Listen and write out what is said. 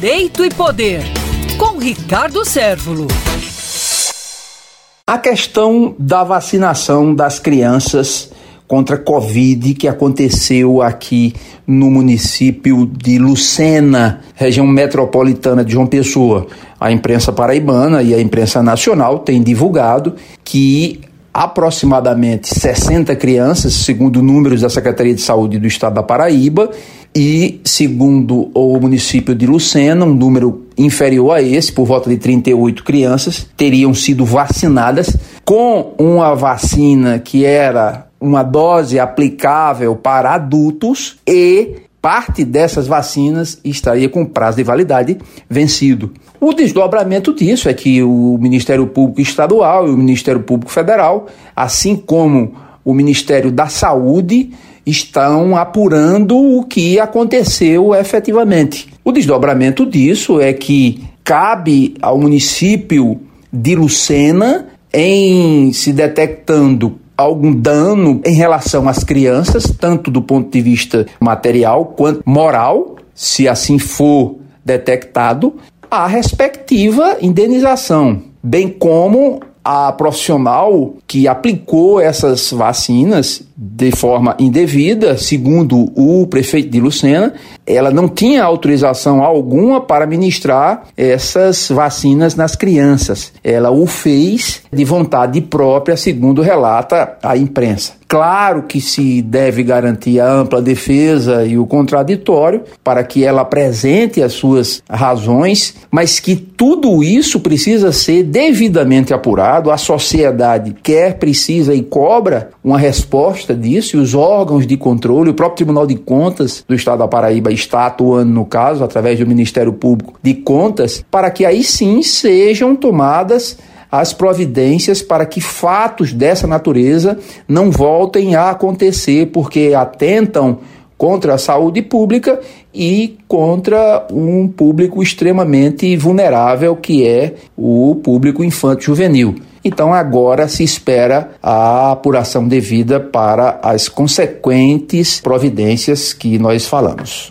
Direito e Poder, com Ricardo Sérvulo. A questão da vacinação das crianças contra a Covid que aconteceu aqui no município de Lucena, região metropolitana de João Pessoa. A imprensa paraibana e a imprensa nacional têm divulgado que aproximadamente 60 crianças, segundo números da Secretaria de Saúde do Estado da Paraíba, e segundo o município de Lucena, um número inferior a esse, por volta de 38 crianças, teriam sido vacinadas. Com uma vacina que era uma dose aplicável para adultos e parte dessas vacinas estaria com prazo de validade vencido. O desdobramento disso é que o Ministério Público Estadual e o Ministério Público Federal, assim como o Ministério da Saúde, estão apurando o que aconteceu efetivamente. O desdobramento disso é que cabe ao município de Lucena, em se detectando algum dano em relação às crianças, tanto do ponto de vista material quanto moral, se assim for detectado, a respectiva indenização, bem como a profissional que aplicou essas vacinas de forma indevida, segundo o prefeito de Lucena, ela não tinha autorização alguma para ministrar essas vacinas nas crianças. Ela o fez de vontade própria, segundo relata a imprensa. Claro que se deve garantir a ampla defesa e o contraditório para que ela apresente as suas razões, mas que tudo isso precisa ser devidamente apurado. A sociedade quer, precisa e cobra uma resposta disso e os órgãos de controle, o próprio Tribunal de Contas do Estado da Paraíba está atuando no caso, através do Ministério Público de Contas, para que aí sim sejam tomadas as providências para que fatos dessa natureza não voltem a acontecer, porque atentam contra a saúde pública e contra um público extremamente vulnerável, que é o público infanto-juvenil. Então agora se espera a apuração devida para as consequentes providências que nós falamos.